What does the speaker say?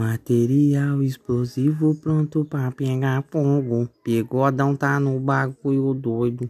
Material explosivo pronto pra pegar fogo. Bigodão tá no bagulho doido.